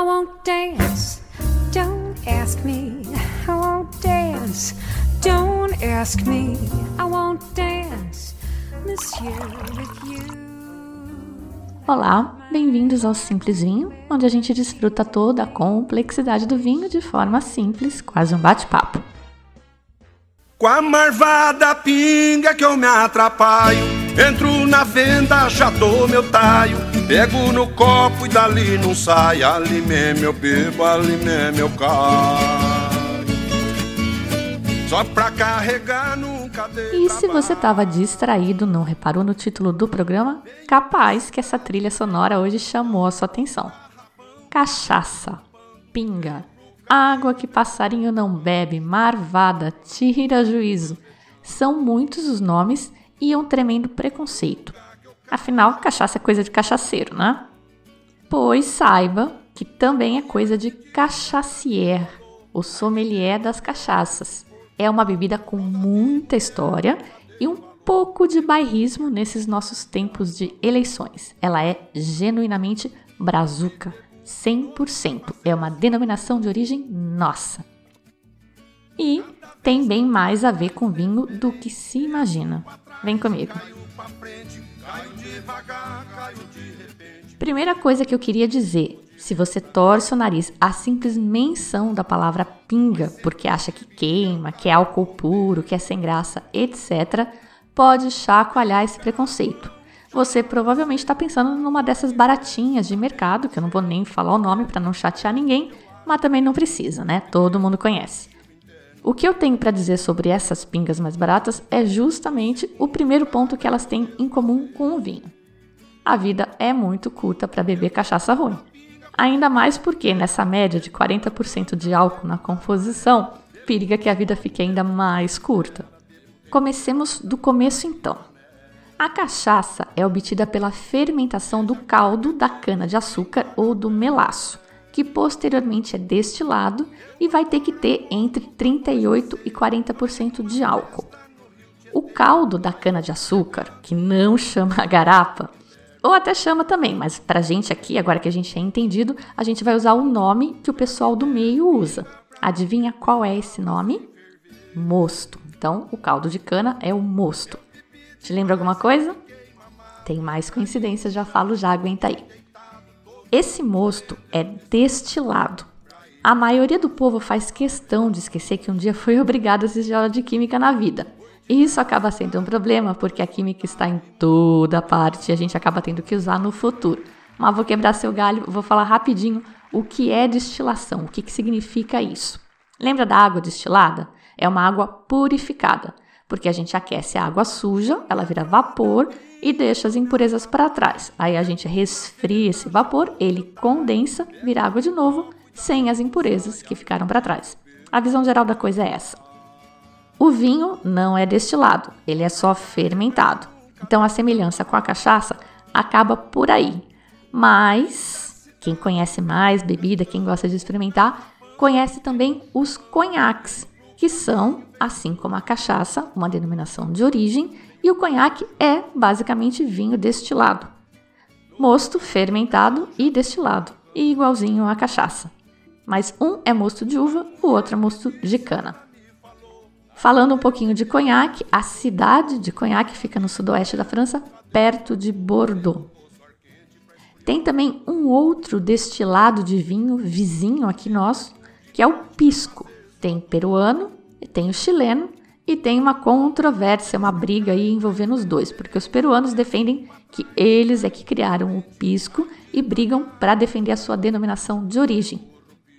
I won't dance. Don't ask me. I won't dance. Don't ask me. I won't dance. Monsieur with you. Olá, bem-vindos ao Simples Vinho, onde a gente desfruta toda a complexidade do vinho de forma simples, quase um bate-papo. Com a marvada pinga que eu me atrapalho, entro na venda, já dou meu taio, pego no copo e dali não sai, ali mesmo eu bebo, ali mesmo eu caio. Só pra carregar no e se você estava distraído, não reparou no título do programa, capaz que essa trilha sonora hoje chamou a sua atenção. Cachaça, pinga, água que passarinho não bebe, marvada, tira juízo. São muitos os nomes e um tremendo preconceito. Afinal, cachaça é coisa de cachaceiro, né? Pois saiba que também é coisa de cachacier, o sommelier das cachaças é uma bebida com muita história e um pouco de bairrismo nesses nossos tempos de eleições. Ela é genuinamente brazuca, 100%. É uma denominação de origem nossa. E tem bem mais a ver com vinho do que se imagina. Vem comigo. Primeira coisa que eu queria dizer se você torce o nariz à simples menção da palavra pinga, porque acha que queima, que é álcool puro, que é sem graça, etc., pode chacoalhar esse preconceito. Você provavelmente está pensando numa dessas baratinhas de mercado, que eu não vou nem falar o nome para não chatear ninguém, mas também não precisa, né? Todo mundo conhece. O que eu tenho para dizer sobre essas pingas mais baratas é justamente o primeiro ponto que elas têm em comum com o vinho. A vida é muito curta para beber cachaça ruim. Ainda mais porque nessa média de 40% de álcool na composição, periga que a vida fique ainda mais curta. Comecemos do começo então. A cachaça é obtida pela fermentação do caldo da cana-de-açúcar ou do melaço, que posteriormente é destilado e vai ter que ter entre 38 e 40% de álcool. O caldo da cana-de-açúcar, que não chama garapa, ou até chama também, mas pra gente aqui, agora que a gente é entendido, a gente vai usar o nome que o pessoal do meio usa. Adivinha qual é esse nome? Mosto. Então, o caldo de cana é o mosto. Te lembra alguma coisa? Tem mais coincidências, já falo já, aguenta aí. Esse mosto é destilado. A maioria do povo faz questão de esquecer que um dia foi obrigado a assistir aula de química na vida. Isso acaba sendo um problema porque a química está em toda parte e a gente acaba tendo que usar no futuro. Mas vou quebrar seu galho, vou falar rapidinho o que é destilação, o que, que significa isso. Lembra da água destilada? É uma água purificada, porque a gente aquece a água suja, ela vira vapor e deixa as impurezas para trás. Aí a gente resfria esse vapor, ele condensa, vira água de novo, sem as impurezas que ficaram para trás. A visão geral da coisa é essa. O vinho não é destilado, ele é só fermentado. Então a semelhança com a cachaça acaba por aí. Mas quem conhece mais bebida, quem gosta de experimentar, conhece também os conhaques, que são, assim como a cachaça, uma denominação de origem, e o conhaque é basicamente vinho destilado. Mosto fermentado e destilado, e igualzinho à cachaça. Mas um é mosto de uva, o outro é mosto de cana. Falando um pouquinho de Cognac, a cidade de Cognac fica no sudoeste da França, perto de Bordeaux. Tem também um outro destilado de vinho vizinho aqui nosso, que é o pisco. Tem peruano, tem o chileno e tem uma controvérsia, uma briga aí envolvendo os dois, porque os peruanos defendem que eles é que criaram o pisco e brigam para defender a sua denominação de origem.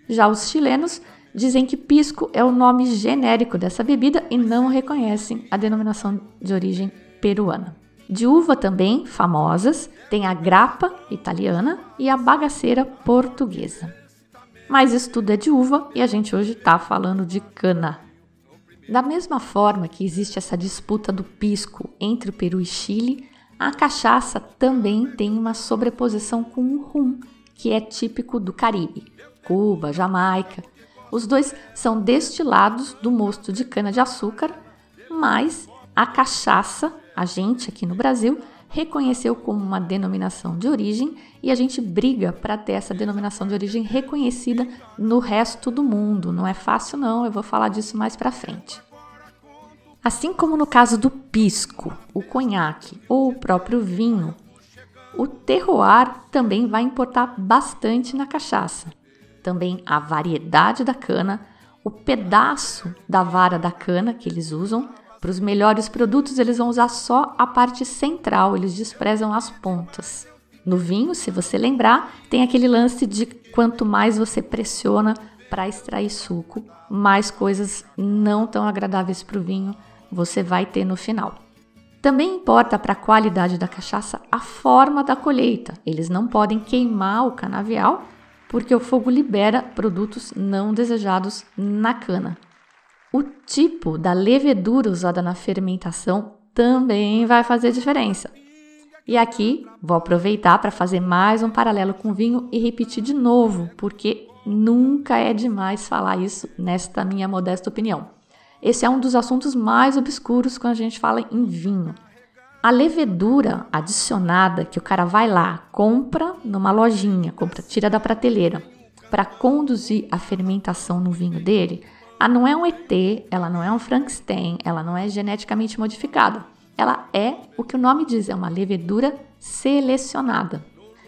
Já os chilenos dizem que pisco é o nome genérico dessa bebida e não reconhecem a denominação de origem peruana. De uva também, famosas, tem a grappa italiana e a bagaceira portuguesa. Mas isso tudo é de uva e a gente hoje está falando de cana. Da mesma forma que existe essa disputa do pisco entre o Peru e Chile, a cachaça também tem uma sobreposição com o rum, que é típico do Caribe, Cuba, Jamaica, os dois são destilados do mosto de cana-de-açúcar, mas a cachaça, a gente aqui no Brasil, reconheceu como uma denominação de origem e a gente briga para ter essa denominação de origem reconhecida no resto do mundo. Não é fácil não, eu vou falar disso mais para frente. Assim como no caso do pisco, o conhaque ou o próprio vinho, o terroir também vai importar bastante na cachaça. Também a variedade da cana, o pedaço da vara da cana que eles usam. Para os melhores produtos, eles vão usar só a parte central, eles desprezam as pontas. No vinho, se você lembrar, tem aquele lance de quanto mais você pressiona para extrair suco, mais coisas não tão agradáveis para o vinho você vai ter no final. Também importa para a qualidade da cachaça a forma da colheita. Eles não podem queimar o canavial porque o fogo libera produtos não desejados na cana. O tipo da levedura usada na fermentação também vai fazer diferença. E aqui vou aproveitar para fazer mais um paralelo com vinho e repetir de novo, porque nunca é demais falar isso nesta minha modesta opinião. Esse é um dos assuntos mais obscuros quando a gente fala em vinho. A levedura adicionada que o cara vai lá, compra numa lojinha, compra, tira da prateleira, para conduzir a fermentação no vinho dele, ela não é um ET, ela não é um Frankenstein, ela não é geneticamente modificada. Ela é o que o nome diz, é uma levedura selecionada.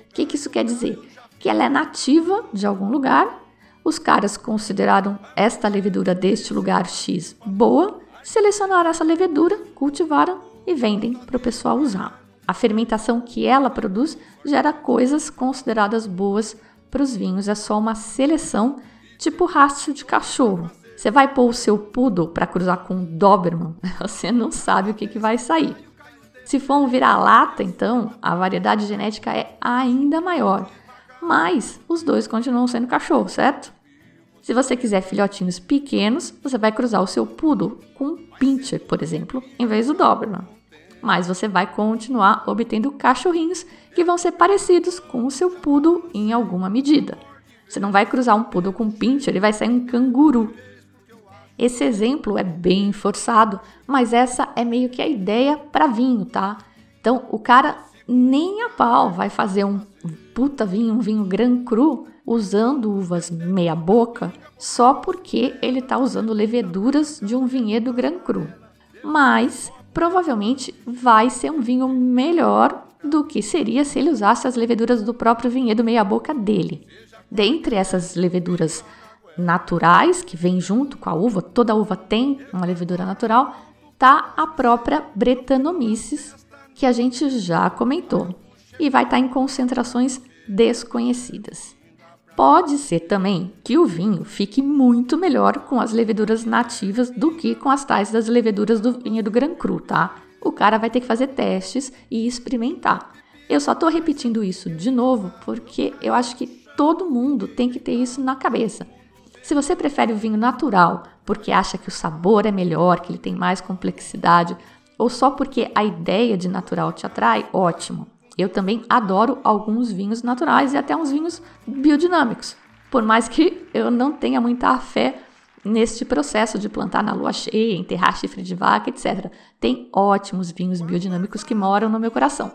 O que, que isso quer dizer? Que ela é nativa de algum lugar os caras consideraram esta levedura deste lugar X boa, selecionaram essa levedura, cultivaram e vendem para o pessoal usar. A fermentação que ela produz gera coisas consideradas boas para os vinhos, é só uma seleção tipo rastro de cachorro. Você vai pôr o seu poodle para cruzar com um Doberman, você não sabe o que, que vai sair. Se for um vira-lata, então, a variedade genética é ainda maior mas os dois continuam sendo cachorro, certo? Se você quiser filhotinhos pequenos, você vai cruzar o seu poodle com um pincher, por exemplo, em vez do Doberman. Mas você vai continuar obtendo cachorrinhos que vão ser parecidos com o seu poodle em alguma medida. Você não vai cruzar um poodle com um pincher e vai sair um canguru. Esse exemplo é bem forçado, mas essa é meio que a ideia para vinho, tá? Então, o cara nem a pau vai fazer um puta vinho, um vinho Gran Cru, usando uvas meia boca, só porque ele está usando leveduras de um vinhedo Gran Cru. Mas provavelmente vai ser um vinho melhor do que seria se ele usasse as leveduras do próprio vinhedo meia boca dele. Dentre essas leveduras naturais que vêm junto com a uva, toda uva tem uma levedura natural, tá a própria Brettanomyces, que a gente já comentou, e vai estar tá em concentrações desconhecidas. Pode ser também que o vinho fique muito melhor com as leveduras nativas do que com as tais das leveduras do vinho do Gran Cru, tá? O cara vai ter que fazer testes e experimentar. Eu só tô repetindo isso de novo porque eu acho que todo mundo tem que ter isso na cabeça. Se você prefere o vinho natural porque acha que o sabor é melhor, que ele tem mais complexidade, ou só porque a ideia de natural te atrai, ótimo. Eu também adoro alguns vinhos naturais e até uns vinhos biodinâmicos. Por mais que eu não tenha muita fé neste processo de plantar na lua cheia, enterrar chifre de vaca, etc. Tem ótimos vinhos biodinâmicos que moram no meu coração.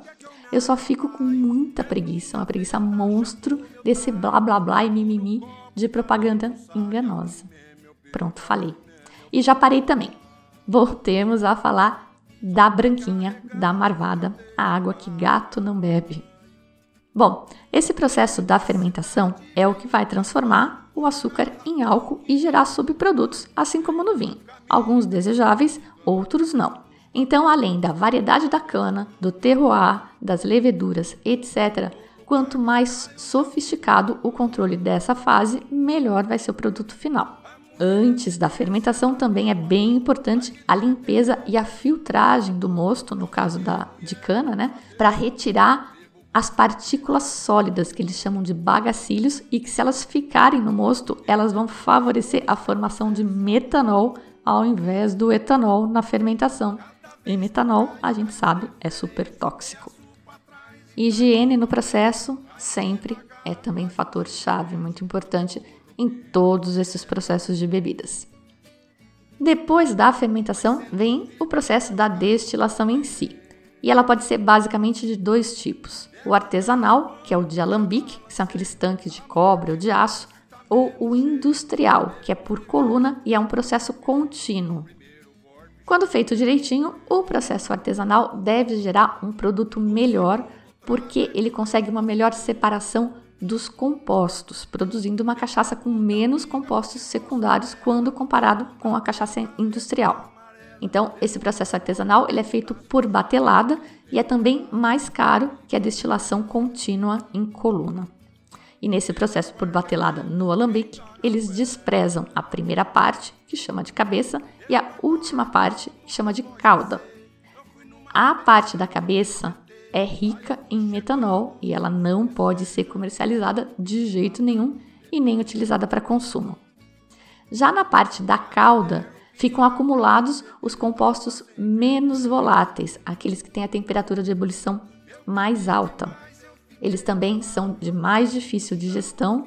Eu só fico com muita preguiça, uma preguiça monstro desse blá blá blá e mimimi de propaganda enganosa. Pronto, falei. E já parei também. Voltemos a falar da branquinha, da marvada, a água que gato não bebe. Bom, esse processo da fermentação é o que vai transformar o açúcar em álcool e gerar subprodutos, assim como no vinho. Alguns desejáveis, outros não. Então, além da variedade da cana, do terroir, das leveduras, etc., quanto mais sofisticado o controle dessa fase, melhor vai ser o produto final. Antes da fermentação também é bem importante a limpeza e a filtragem do mosto, no caso da de cana, né, para retirar as partículas sólidas que eles chamam de bagacilhos e que se elas ficarem no mosto, elas vão favorecer a formação de metanol ao invés do etanol na fermentação. E metanol, a gente sabe, é super tóxico. Higiene no processo sempre é também fator chave muito importante em todos esses processos de bebidas. Depois da fermentação vem o processo da destilação em si. E ela pode ser basicamente de dois tipos: o artesanal, que é o de alambique, que são aqueles tanques de cobre ou de aço, ou o industrial, que é por coluna e é um processo contínuo. Quando feito direitinho, o processo artesanal deve gerar um produto melhor, porque ele consegue uma melhor separação dos compostos, produzindo uma cachaça com menos compostos secundários quando comparado com a cachaça industrial. Então, esse processo artesanal ele é feito por batelada e é também mais caro que a destilação contínua em coluna. E nesse processo por batelada no alambique, eles desprezam a primeira parte, que chama de cabeça, e a última parte, que chama de cauda. A parte da cabeça é rica em metanol e ela não pode ser comercializada de jeito nenhum e nem utilizada para consumo. Já na parte da cauda, ficam acumulados os compostos menos voláteis, aqueles que têm a temperatura de ebulição mais alta. Eles também são de mais difícil digestão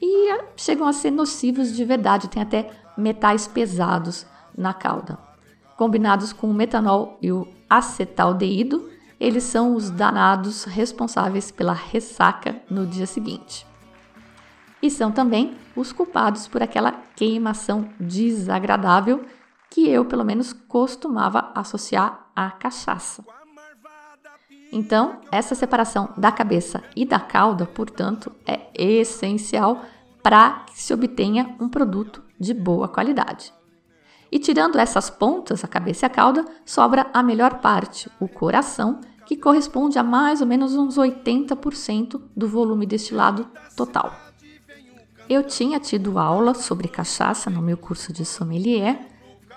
e chegam a ser nocivos de verdade, tem até metais pesados na cauda. Combinados com o metanol e o acetaldeído, eles são os danados responsáveis pela ressaca no dia seguinte. E são também os culpados por aquela queimação desagradável que eu, pelo menos, costumava associar à cachaça. Então, essa separação da cabeça e da cauda, portanto, é essencial para que se obtenha um produto de boa qualidade. E tirando essas pontas, a cabeça e a cauda, sobra a melhor parte, o coração, que corresponde a mais ou menos uns 80% do volume destilado total. Eu tinha tido aula sobre cachaça no meu curso de sommelier,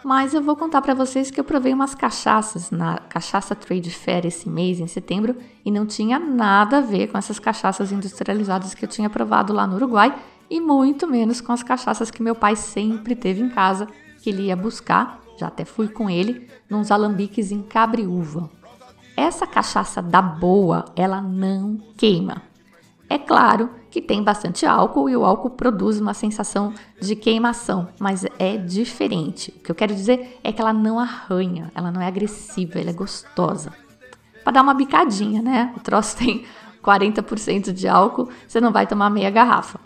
mas eu vou contar para vocês que eu provei umas cachaças na Cachaça Trade Fair esse mês, em setembro, e não tinha nada a ver com essas cachaças industrializadas que eu tinha provado lá no Uruguai, e muito menos com as cachaças que meu pai sempre teve em casa, que ele ia buscar, já até fui com ele, nos alambiques em cabriúva. Essa cachaça da boa, ela não queima. É claro que tem bastante álcool e o álcool produz uma sensação de queimação, mas é diferente. O que eu quero dizer é que ela não arranha, ela não é agressiva, ela é gostosa. Para dar uma bicadinha, né? O troço tem 40% de álcool, você não vai tomar meia garrafa.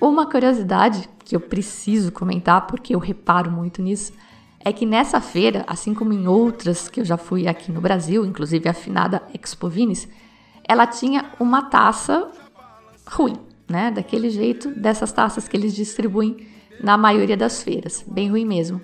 Uma curiosidade que eu preciso comentar, porque eu reparo muito nisso, é que nessa feira, assim como em outras que eu já fui aqui no Brasil, inclusive a finada Expo Vines, ela tinha uma taça ruim, né? Daquele jeito, dessas taças que eles distribuem na maioria das feiras, bem ruim mesmo.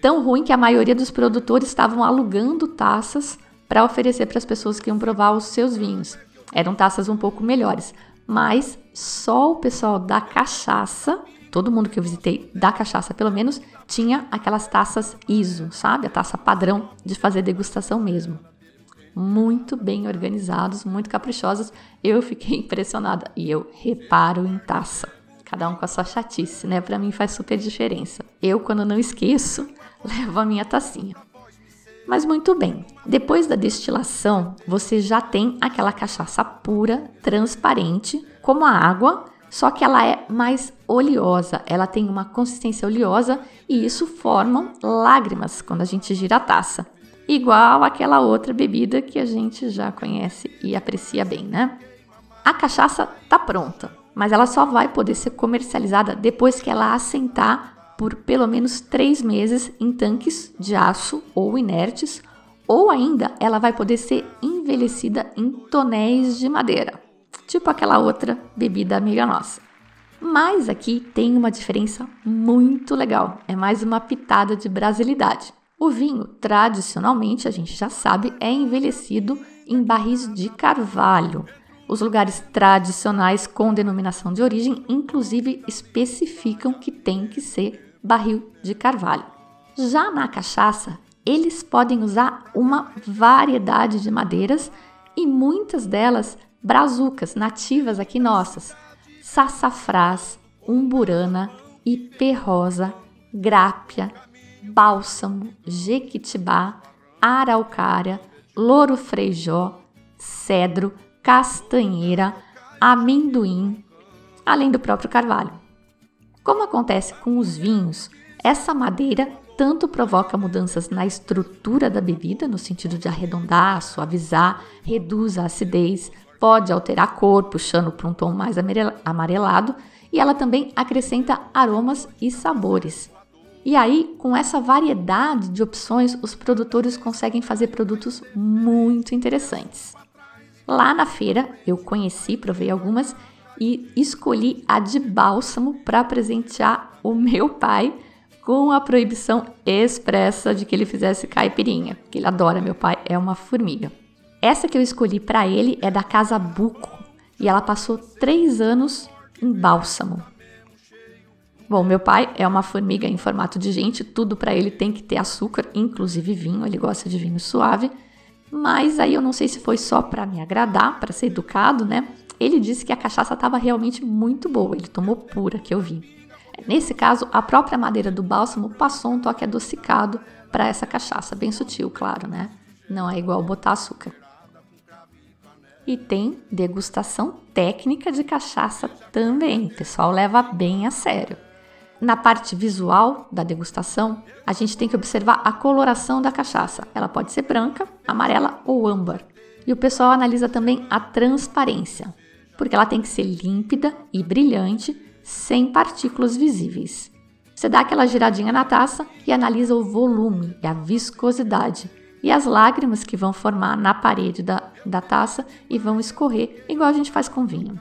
Tão ruim que a maioria dos produtores estavam alugando taças para oferecer para as pessoas que iam provar os seus vinhos. Eram taças um pouco melhores, mas só o pessoal da cachaça, todo mundo que eu visitei da cachaça pelo menos, tinha aquelas taças ISO, sabe? A taça padrão de fazer degustação mesmo muito bem organizados, muito caprichosos. Eu fiquei impressionada e eu reparo em taça. Cada um com a sua chatice, né? Para mim faz super diferença. Eu, quando não esqueço, levo a minha tacinha. Mas muito bem, depois da destilação, você já tem aquela cachaça pura, transparente, como a água, só que ela é mais oleosa, ela tem uma consistência oleosa e isso forma lágrimas quando a gente gira a taça. Igual aquela outra bebida que a gente já conhece e aprecia bem, né? A cachaça tá pronta, mas ela só vai poder ser comercializada depois que ela assentar por pelo menos três meses em tanques de aço ou inertes, ou ainda ela vai poder ser envelhecida em tonéis de madeira, tipo aquela outra bebida amiga nossa. Mas aqui tem uma diferença muito legal, é mais uma pitada de brasilidade. O vinho, tradicionalmente, a gente já sabe, é envelhecido em barris de carvalho. Os lugares tradicionais com denominação de origem, inclusive, especificam que tem que ser barril de carvalho. Já na cachaça, eles podem usar uma variedade de madeiras e muitas delas brazucas nativas aqui nossas: sassafrás, umburana, ipê rosa, grápia, bálsamo, jequitibá, araucária, louro freijó, cedro, castanheira, amendoim, além do próprio carvalho. Como acontece com os vinhos, essa madeira tanto provoca mudanças na estrutura da bebida, no sentido de arredondar, suavizar, reduz a acidez, pode alterar a cor, puxando para um tom mais amarelado, e ela também acrescenta aromas e sabores. E aí, com essa variedade de opções, os produtores conseguem fazer produtos muito interessantes. Lá na feira, eu conheci, provei algumas e escolhi a de bálsamo para presentear o meu pai com a proibição expressa de que ele fizesse caipirinha, que ele adora, meu pai é uma formiga. Essa que eu escolhi para ele é da Casa Buco e ela passou três anos em bálsamo. Bom, meu pai é uma formiga em formato de gente, tudo para ele tem que ter açúcar, inclusive vinho, ele gosta de vinho suave. Mas aí eu não sei se foi só para me agradar, para ser educado, né? Ele disse que a cachaça estava realmente muito boa, ele tomou pura, que eu vi. Nesse caso, a própria madeira do bálsamo passou um toque adocicado para essa cachaça, bem sutil, claro, né? Não é igual botar açúcar. E tem degustação técnica de cachaça também, o pessoal leva bem a sério. Na parte visual da degustação, a gente tem que observar a coloração da cachaça. Ela pode ser branca, amarela ou âmbar. E o pessoal analisa também a transparência, porque ela tem que ser límpida e brilhante, sem partículas visíveis. Você dá aquela giradinha na taça e analisa o volume e a viscosidade e as lágrimas que vão formar na parede da, da taça e vão escorrer, igual a gente faz com vinho.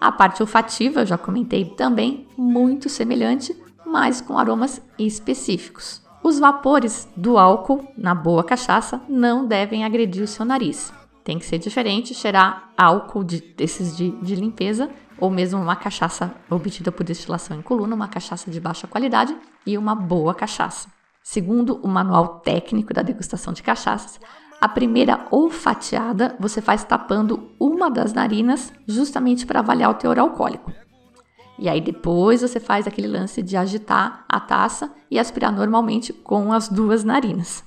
A parte olfativa, eu já comentei também, muito semelhante, mas com aromas específicos. Os vapores do álcool na boa cachaça não devem agredir o seu nariz. Tem que ser diferente, cheirar álcool de, desses de, de limpeza, ou mesmo uma cachaça obtida por destilação em coluna, uma cachaça de baixa qualidade e uma boa cachaça. Segundo o manual técnico da degustação de cachaças, a primeira olfateada você faz tapando uma das narinas, justamente para avaliar o teor alcoólico. E aí depois você faz aquele lance de agitar a taça e aspirar normalmente com as duas narinas.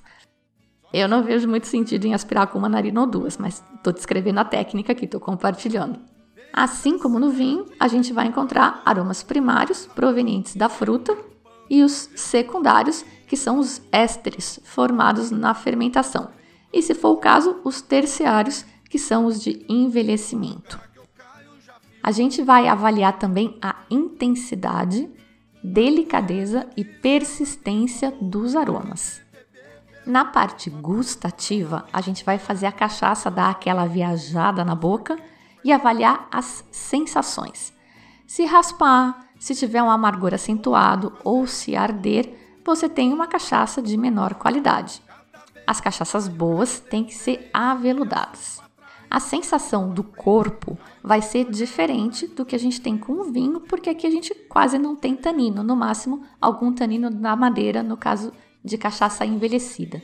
Eu não vejo muito sentido em aspirar com uma narina ou duas, mas estou descrevendo a técnica aqui, estou compartilhando. Assim como no vinho, a gente vai encontrar aromas primários provenientes da fruta e os secundários, que são os ésteres formados na fermentação e, se for o caso, os terciários, que são os de envelhecimento. A gente vai avaliar também a intensidade, delicadeza e persistência dos aromas. Na parte gustativa, a gente vai fazer a cachaça dar aquela viajada na boca e avaliar as sensações. Se raspar, se tiver um amargor acentuado ou se arder, você tem uma cachaça de menor qualidade. As cachaças boas têm que ser aveludadas. A sensação do corpo vai ser diferente do que a gente tem com o vinho, porque aqui a gente quase não tem tanino, no máximo algum tanino na madeira, no caso de cachaça envelhecida.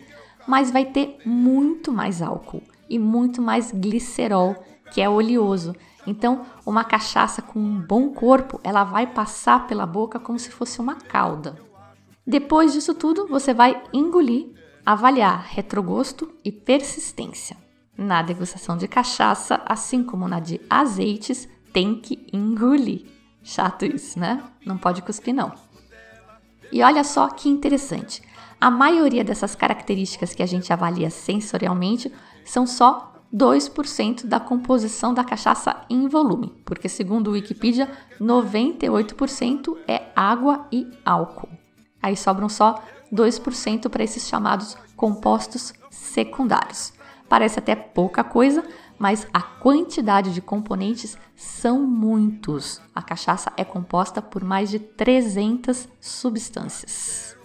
Mas vai ter muito mais álcool e muito mais glicerol, que é oleoso. Então, uma cachaça com um bom corpo, ela vai passar pela boca como se fosse uma calda. Depois disso tudo, você vai engolir avaliar retrogosto e persistência. Na degustação de cachaça, assim como na de azeites, tem que engolir. Chato isso, né? Não pode cuspir, não. E olha só que interessante. A maioria dessas características que a gente avalia sensorialmente são só 2% da composição da cachaça em volume, porque segundo o Wikipedia, 98% é água e álcool. Aí sobram só 2% para esses chamados compostos secundários. Parece até pouca coisa, mas a quantidade de componentes são muitos. A cachaça é composta por mais de 300 substâncias.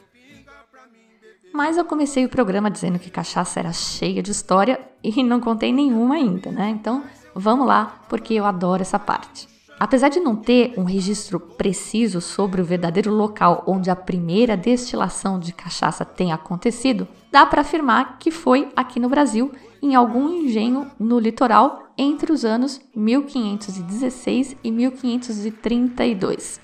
Mas eu comecei o programa dizendo que cachaça era cheia de história e não contei nenhuma ainda, né? Então vamos lá, porque eu adoro essa parte. Apesar de não ter um registro preciso sobre o verdadeiro local onde a primeira destilação de cachaça tenha acontecido, dá para afirmar que foi aqui no Brasil, em algum engenho no litoral, entre os anos 1516 e 1532.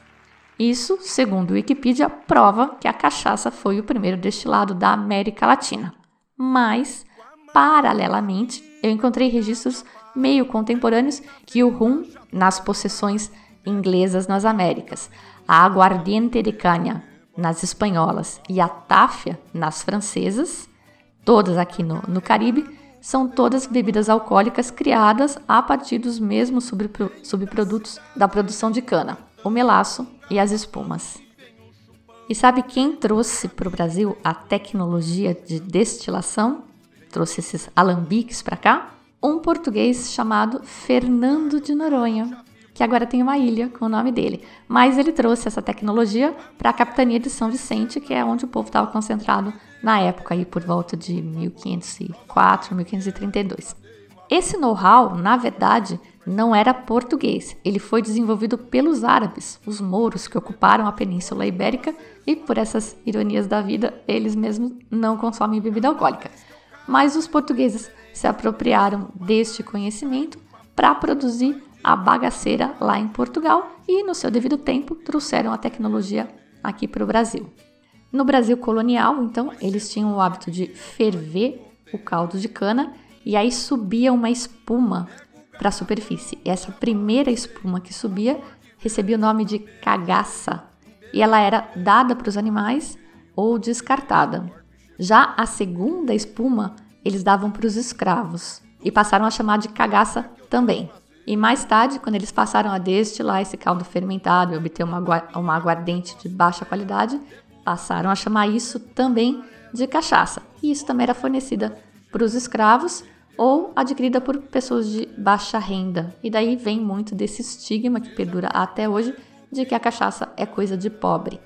Isso, segundo Wikipedia, prova que a cachaça foi o primeiro destilado da América Latina. Mas, paralelamente, eu encontrei registros meio contemporâneos que o rum nas possessões inglesas nas Américas, a aguardiente de canha, nas espanholas e a táfia nas francesas, todas aqui no, no Caribe, são todas bebidas alcoólicas criadas a partir dos mesmos subprodutos da produção de cana, o melaço e as espumas. E sabe quem trouxe para o Brasil a tecnologia de destilação? Trouxe esses alambiques para cá? Um português chamado Fernando de Noronha, que agora tem uma ilha com o nome dele. Mas ele trouxe essa tecnologia para a capitania de São Vicente, que é onde o povo estava concentrado na época, aí por volta de 1504, 1532. Esse know-how, na verdade, não era português. Ele foi desenvolvido pelos árabes, os mouros que ocuparam a Península Ibérica e, por essas ironias da vida, eles mesmos não consomem bebida alcoólica. Mas os portugueses se apropriaram deste conhecimento para produzir a bagaceira lá em Portugal e, no seu devido tempo, trouxeram a tecnologia aqui para o Brasil. No Brasil colonial, então, eles tinham o hábito de ferver o caldo de cana e aí subia uma espuma para a superfície. E essa primeira espuma que subia recebia o nome de cagaça e ela era dada para os animais ou descartada. Já a segunda espuma eles davam para os escravos e passaram a chamar de cagaça também. E mais tarde, quando eles passaram a destilar esse caldo fermentado e obter uma, uma aguardente de baixa qualidade, passaram a chamar isso também de cachaça. E isso também era fornecida para os escravos ou adquirida por pessoas de baixa renda. E daí vem muito desse estigma que perdura até hoje de que a cachaça é coisa de pobre.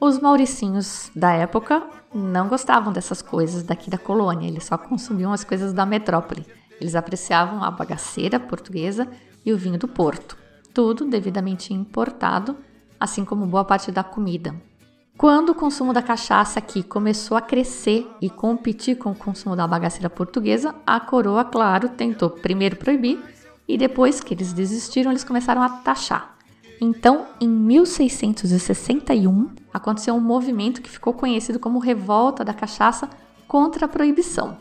Os mauricinhos da época não gostavam dessas coisas daqui da colônia, eles só consumiam as coisas da metrópole. Eles apreciavam a bagaceira portuguesa e o vinho do Porto, tudo devidamente importado, assim como boa parte da comida. Quando o consumo da cachaça aqui começou a crescer e competir com o consumo da bagaceira portuguesa, a coroa, claro, tentou primeiro proibir e depois que eles desistiram, eles começaram a taxar. Então, em 1661, aconteceu um movimento que ficou conhecido como Revolta da Cachaça contra a proibição.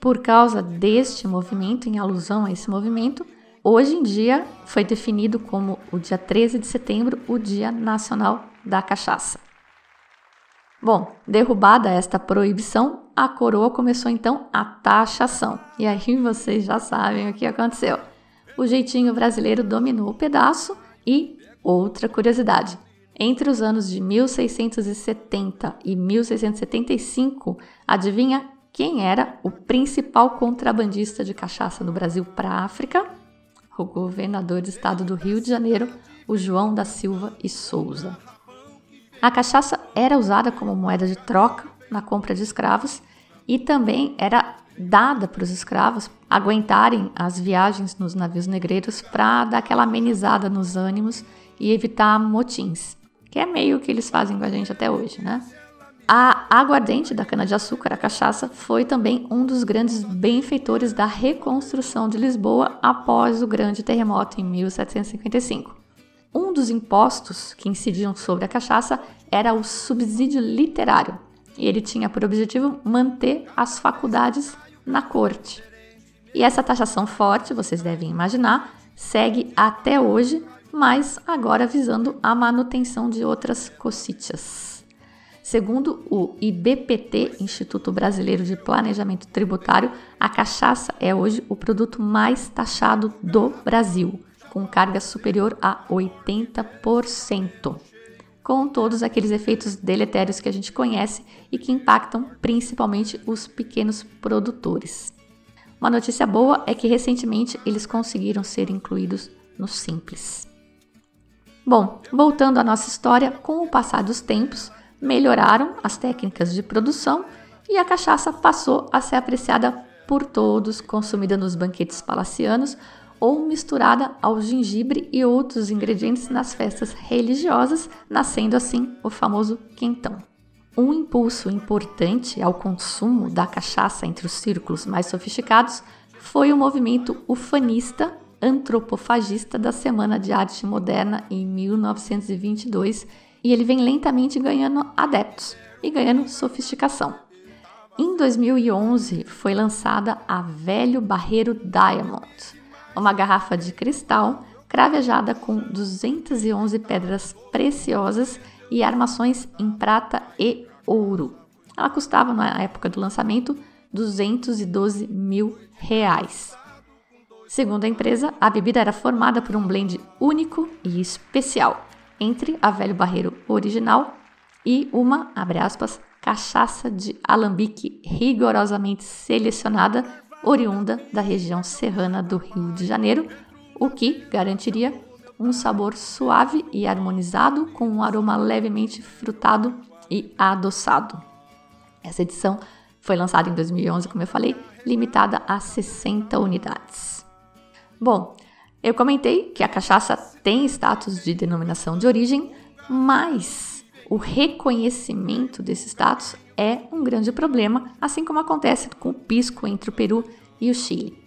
Por causa deste movimento, em alusão a esse movimento, hoje em dia foi definido como o dia 13 de setembro o Dia Nacional da Cachaça. Bom, derrubada esta proibição, a coroa começou então a taxação. E aí vocês já sabem o que aconteceu. O jeitinho brasileiro dominou o pedaço e outra curiosidade: entre os anos de 1670 e 1675, adivinha quem era o principal contrabandista de cachaça no Brasil para a África? O governador do estado do Rio de Janeiro, o João da Silva e Souza. A cachaça era usada como moeda de troca na compra de escravos e também era dada para os escravos aguentarem as viagens nos navios negreiros para dar aquela amenizada nos ânimos e evitar motins, que é meio que eles fazem com a gente até hoje, né? A aguardente da cana-de-açúcar, a cachaça, foi também um dos grandes benfeitores da reconstrução de Lisboa após o grande terremoto em 1755. Um dos impostos que incidiam sobre a cachaça era o subsídio literário, e ele tinha por objetivo manter as faculdades na corte. E essa taxação forte, vocês devem imaginar, segue até hoje, mas agora visando a manutenção de outras cocitas. Segundo o IBPT, Instituto Brasileiro de Planejamento Tributário, a cachaça é hoje o produto mais taxado do Brasil com carga superior a 80%, com todos aqueles efeitos deletérios que a gente conhece e que impactam principalmente os pequenos produtores. Uma notícia boa é que recentemente eles conseguiram ser incluídos no Simples. Bom, voltando à nossa história, com o passar dos tempos, melhoraram as técnicas de produção e a cachaça passou a ser apreciada por todos, consumida nos banquetes palacianos ou misturada ao gengibre e outros ingredientes nas festas religiosas, nascendo assim o famoso quentão. Um impulso importante ao consumo da cachaça entre os círculos mais sofisticados foi o movimento ufanista antropofagista da Semana de Arte Moderna em 1922, e ele vem lentamente ganhando adeptos e ganhando sofisticação. Em 2011 foi lançada a Velho Barreiro Diamond, uma garrafa de cristal cravejada com 211 pedras preciosas e armações em prata e ouro. Ela custava, na época do lançamento, 212 mil reais. Segundo a empresa, a bebida era formada por um blend único e especial entre a Velho Barreiro original e uma, abre aspas, cachaça de alambique rigorosamente selecionada, oriunda da região serrana do Rio de Janeiro, o que garantiria um sabor suave e harmonizado com um aroma levemente frutado e adoçado. Essa edição foi lançada em 2011, como eu falei, limitada a 60 unidades. Bom, eu comentei que a cachaça tem status de denominação de origem, mas o reconhecimento desse status é um grande problema, assim como acontece com o pisco entre o Peru e o Chile.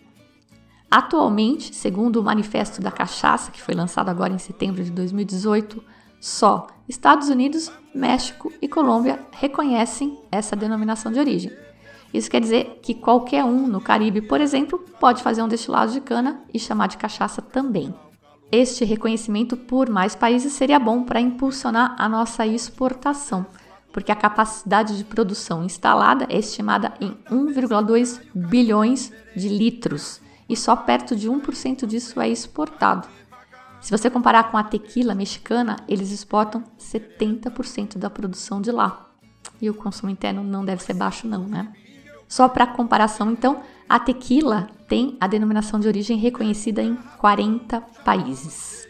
Atualmente, segundo o Manifesto da Cachaça, que foi lançado agora em setembro de 2018, só Estados Unidos, México e Colômbia reconhecem essa denominação de origem. Isso quer dizer que qualquer um no Caribe, por exemplo, pode fazer um destilado de cana e chamar de cachaça também. Este reconhecimento por mais países seria bom para impulsionar a nossa exportação, porque a capacidade de produção instalada é estimada em 1,2 bilhões de litros e só perto de 1% disso é exportado. Se você comparar com a tequila mexicana, eles exportam 70% da produção de lá. E o consumo interno não deve ser baixo, não, né? Só para comparação, então, a tequila tem a denominação de origem reconhecida em 40 países.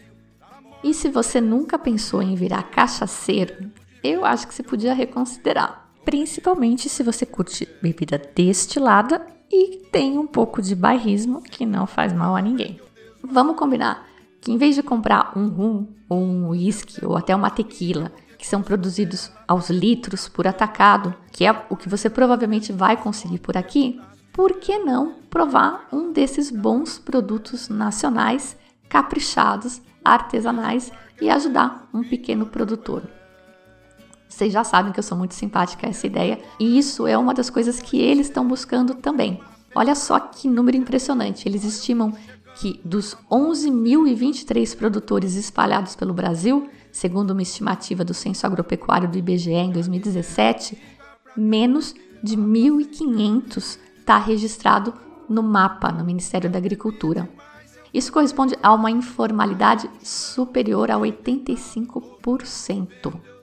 E se você nunca pensou em virar cachaceiro, eu acho que você podia reconsiderar, principalmente se você curte bebida destilada e tem um pouco de bairrismo que não faz mal a ninguém. Vamos combinar que em vez de comprar um rum ou um whisky ou até uma tequila que são produzidos aos litros por atacado, que é o que você provavelmente vai conseguir por aqui, por que não provar um desses bons produtos nacionais, caprichados, artesanais e ajudar um pequeno produtor? Vocês já sabem que eu sou muito simpática a essa ideia e isso é uma das coisas que eles estão buscando também. Olha só que número impressionante. Eles estimam que dos 11.023 produtores espalhados pelo Brasil, Segundo uma estimativa do Censo Agropecuário do IBGE em 2017, menos de 1.500 está registrado no mapa no Ministério da Agricultura. Isso corresponde a uma informalidade superior a 85%.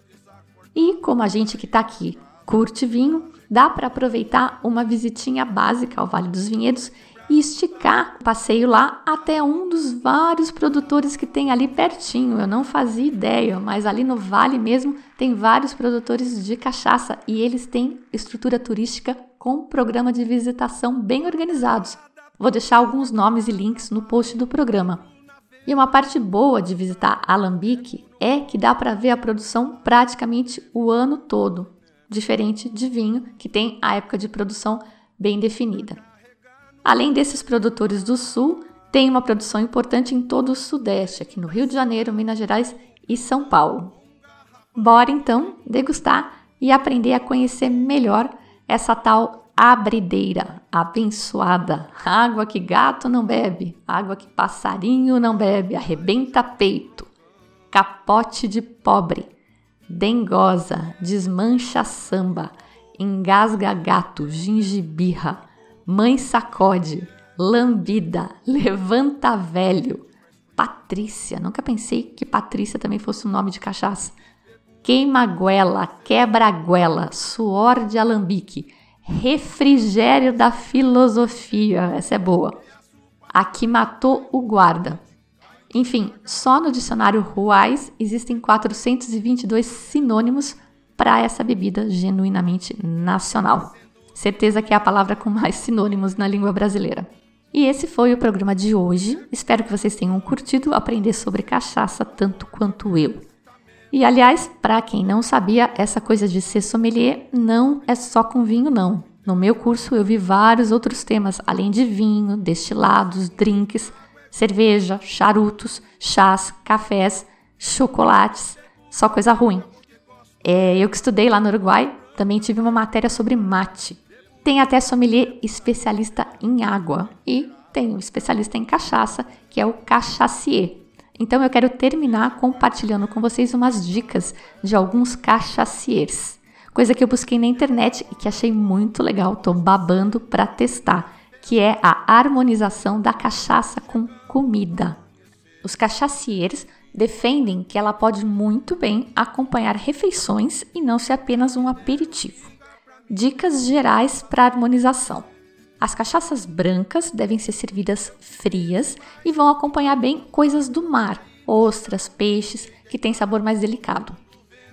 E como a gente que está aqui curte vinho, dá para aproveitar uma visitinha básica ao Vale dos Vinhedos e esticar o passeio lá até um dos vários produtores que tem ali pertinho. Eu não fazia ideia, mas ali no vale mesmo tem vários produtores de cachaça e eles têm estrutura turística com programa de visitação bem organizados. Vou deixar alguns nomes e links no post do programa. E uma parte boa de visitar Alambique é que dá para ver a produção praticamente o ano todo, diferente de vinho, que tem a época de produção bem definida. Além desses produtores do Sul, tem uma produção importante em todo o Sudeste, aqui no Rio de Janeiro, Minas Gerais e São Paulo. Bora então degustar e aprender a conhecer melhor essa tal abrideira abençoada, água que gato não bebe, água que passarinho não bebe, arrebenta peito, capote de pobre, dengosa, desmancha samba, engasga gato, gingibirra, Mãe sacode, lambida, levanta velho. Patrícia, nunca pensei que Patrícia também fosse um nome de cachaça. Queima goela, quebra goela, suor de alambique, refrigério da filosofia. Essa é boa. Aqui matou o guarda. Enfim, só no dicionário Ruais existem 422 sinônimos para essa bebida genuinamente nacional. Certeza que é a palavra com mais sinônimos na língua brasileira. E esse foi o programa de hoje. Espero que vocês tenham curtido aprender sobre cachaça tanto quanto eu. E aliás, para quem não sabia, essa coisa de ser sommelier não é só com vinho não. No meu curso eu vi vários outros temas, além de vinho, destilados, drinks, cerveja, charutos, chás, cafés, chocolates, só coisa ruim. É, eu que estudei lá no Uruguai, também tive uma matéria sobre mate. Tem até sommelier especialista em água e tem um especialista em cachaça, que é o cachacier. Então eu quero terminar compartilhando com vocês umas dicas de alguns cachaciers. Coisa que eu busquei na internet e que achei muito legal, tô babando para testar, que é a harmonização da cachaça com comida. Os cachaciers defendem que ela pode muito bem acompanhar refeições e não ser apenas um aperitivo. Dicas gerais para harmonização. As cachaças brancas devem ser servidas frias e vão acompanhar bem coisas do mar, ostras, peixes, que têm sabor mais delicado.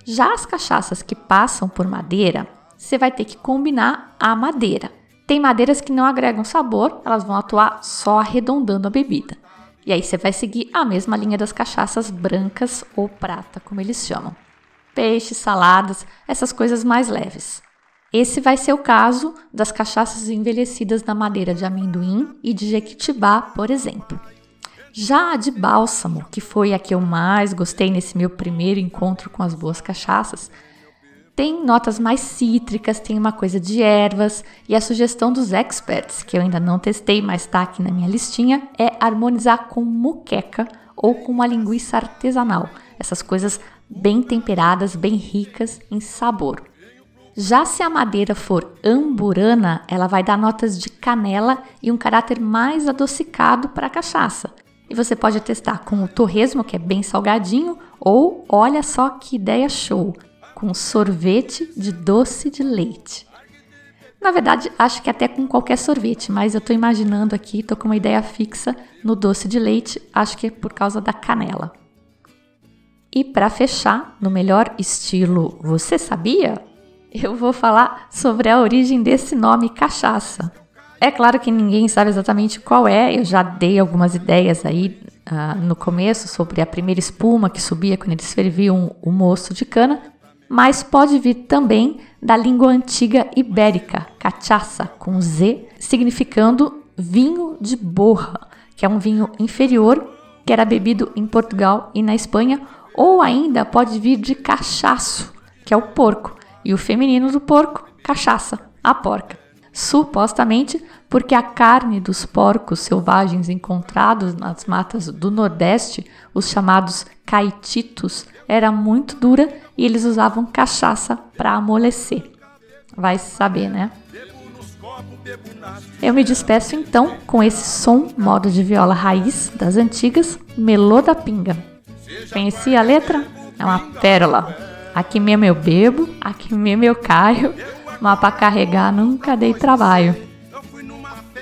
Já as cachaças que passam por madeira, você vai ter que combinar a madeira. Tem madeiras que não agregam sabor, elas vão atuar só arredondando a bebida. E aí você vai seguir a mesma linha das cachaças brancas ou prata, como eles chamam. Peixes, saladas, essas coisas mais leves. Esse vai ser o caso das cachaças envelhecidas na madeira de amendoim e de jequitibá, por exemplo. Já a de bálsamo, que foi a que eu mais gostei nesse meu primeiro encontro com as boas cachaças, tem notas mais cítricas, tem uma coisa de ervas, e a sugestão dos experts, que eu ainda não testei, mas está aqui na minha listinha, é harmonizar com muqueca ou com uma linguiça artesanal. Essas coisas bem temperadas, bem ricas em sabor. Já se a madeira for amburana, ela vai dar notas de canela e um caráter mais adocicado para a cachaça. E você pode testar com o torresmo, que é bem salgadinho, ou olha só que ideia show, com sorvete de doce de leite. Na verdade, acho que até com qualquer sorvete, mas eu estou imaginando aqui, estou com uma ideia fixa no doce de leite, acho que é por causa da canela. E para fechar, no melhor estilo Você Sabia? Eu vou falar sobre a origem desse nome cachaça. É claro que ninguém sabe exatamente qual é, eu já dei algumas ideias aí uh, no começo sobre a primeira espuma que subia quando eles ferviam o moço de cana, mas pode vir também da língua antiga ibérica, cachaça, com Z, significando vinho de borra, que é um vinho inferior que era bebido em Portugal e na Espanha, ou ainda pode vir de cachaço, que é o porco, e o feminino do porco, cachaça, a porca. Supostamente porque a carne dos porcos selvagens encontrados nas matas do Nordeste, os chamados caititos, era muito dura e eles usavam cachaça para amolecer. Vai saber, né? Eu me despeço então com esse som modo de viola raiz das antigas, Melô da Pinga. Conheci a letra? É uma pérola. Aqui mesmo eu bebo, aqui mesmo eu caio, mas para carregar nunca dei trabalho.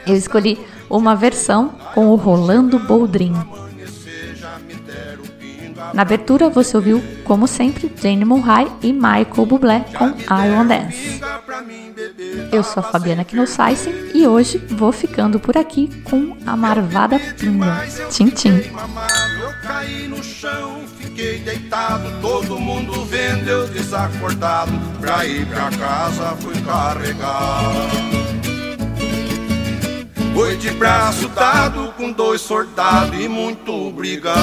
Eu escolhi uma versão com o Rolando Boldrin. Na abertura você ouviu, como sempre, Jane Murray e Michael Bublé com I Want Dance. Eu sou a Fabiana Knossaisen e hoje vou ficando por aqui com a Marvada Pinga. Tchim, tchim fiquei deitado, todo mundo vendo eu desacordado. Pra ir pra casa fui carregar. Foi de braço dado com dois soldados e muito obrigado.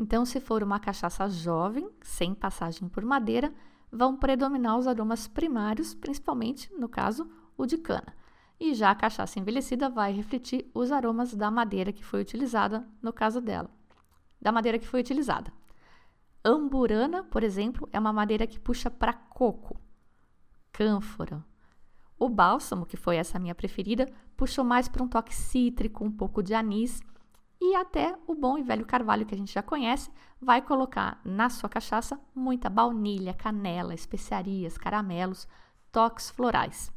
Então, se for uma cachaça jovem, sem passagem por madeira, vão predominar os aromas primários, principalmente, no caso, o de cana. E já a cachaça envelhecida vai refletir os aromas da madeira que foi utilizada, no caso dela. Da madeira que foi utilizada. Amburana, por exemplo, é uma madeira que puxa para coco. Cânfora. O bálsamo, que foi essa minha preferida, puxou mais para um toque cítrico, um pouco de anis e até o bom e velho carvalho que a gente já conhece, vai colocar na sua cachaça muita baunilha, canela, especiarias, caramelos, toques florais.